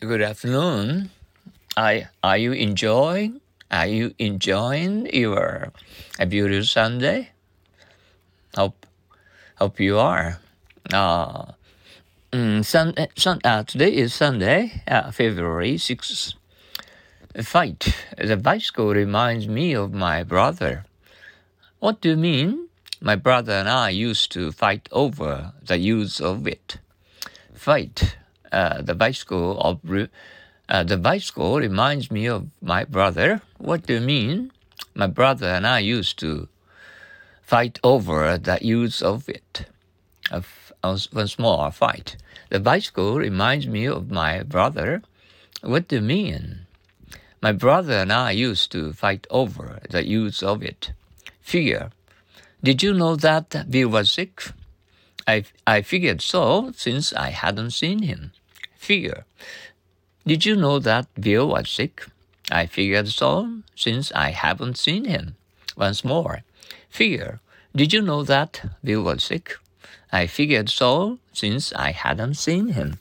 Good afternoon. I, are you enjoying? Are you enjoying your a beautiful Sunday? Hope, hope you are. Uh, mm, sun, sun, uh, today is Sunday, uh, February 6th. Fight. The bicycle reminds me of my brother. What do you mean? My brother and I used to fight over the use of it. Fight uh, the bicycle of uh, the bicycle reminds me of my brother. What do you mean? My brother and I used to fight over the use of it. A small fight. The bicycle reminds me of my brother. What do you mean? My brother and I used to fight over the use of it. Fear. Did you know that Bill was sick? I, I figured so since I hadn't seen him figure. Did you know that Bill was sick? I figured so, since I haven't seen him. Once more, figure. Did you know that Bill was sick? I figured so, since I hadn't seen him.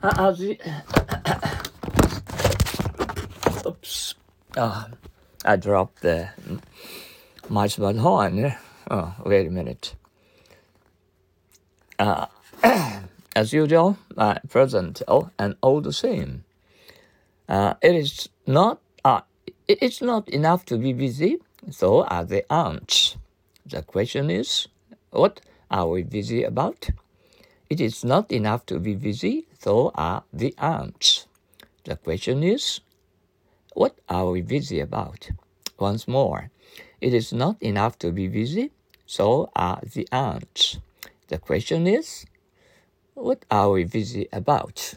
Uh, oops. Uh, I dropped the microphone horn. Oh, wait a minute. Uh, as usual, uh, present and old same. Uh, it is not. Uh, it's not enough to be busy. So are the ants. The question is, what are we busy about? It is not enough to be busy. So are the ants. The question is, what are we busy about? Once more, it is not enough to be busy. So are the ants. The question is, what are we busy about?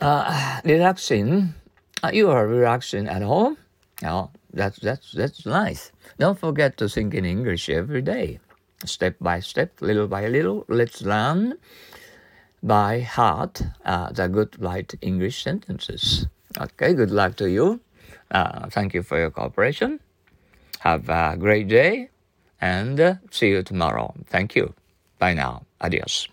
Uh, relaxing. Uh, you are relaxing at home. Oh, that's that's that's nice. Don't forget to think in English every day, step by step, little by little. Let's learn by heart uh, the good light English sentences. Okay, good luck to you. Uh, thank you for your cooperation. Have a great day and uh, see you tomorrow. Thank you. Bye now. Adios.